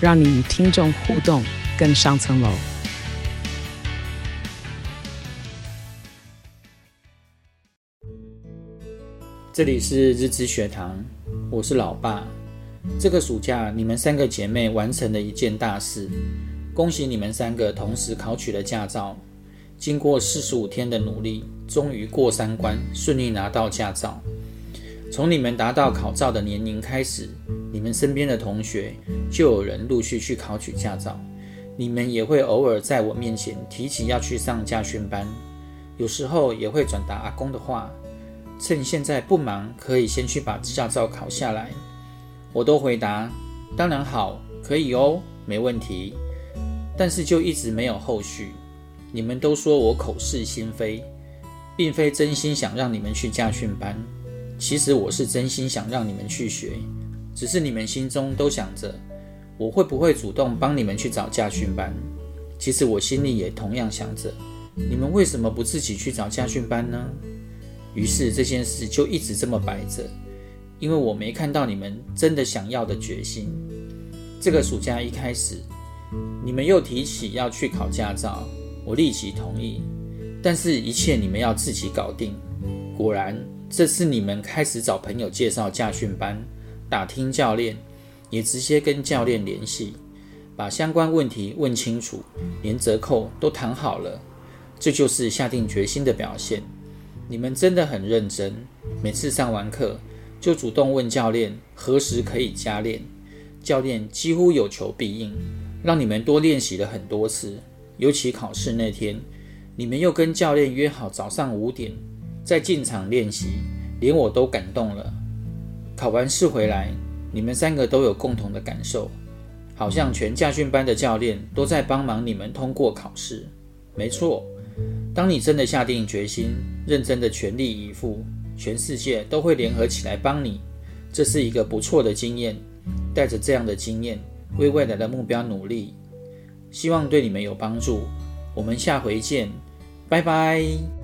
让你与听众互动更上层楼。这里是日知学堂，我是老爸。这个暑假，你们三个姐妹完成了一件大事。恭喜你们三个同时考取了驾照，经过四十五天的努力，终于过三关，顺利拿到驾照。从你们达到考照的年龄开始，你们身边的同学就有人陆续去考取驾照。你们也会偶尔在我面前提起要去上驾训班，有时候也会转达阿公的话，趁现在不忙，可以先去把驾照考下来。我都回答，当然好，可以哦，没问题。但是就一直没有后续。你们都说我口是心非，并非真心想让你们去驾训班。其实我是真心想让你们去学，只是你们心中都想着我会不会主动帮你们去找驾训班。其实我心里也同样想着，你们为什么不自己去找驾训班呢？于是这件事就一直这么摆着，因为我没看到你们真的想要的决心。这个暑假一开始。你们又提起要去考驾照，我立即同意。但是，一切你们要自己搞定。果然，这次你们开始找朋友介绍驾训班，打听教练，也直接跟教练联系，把相关问题问清楚，连折扣都谈好了。这就是下定决心的表现。你们真的很认真，每次上完课就主动问教练何时可以加练，教练几乎有求必应。让你们多练习了很多次，尤其考试那天，你们又跟教练约好早上五点在进场练习，连我都感动了。考完试回来，你们三个都有共同的感受，好像全驾训班的教练都在帮忙你们通过考试。没错，当你真的下定决心，认真的全力以赴，全世界都会联合起来帮你。这是一个不错的经验，带着这样的经验。为未来的目标努力，希望对你们有帮助。我们下回见，拜拜。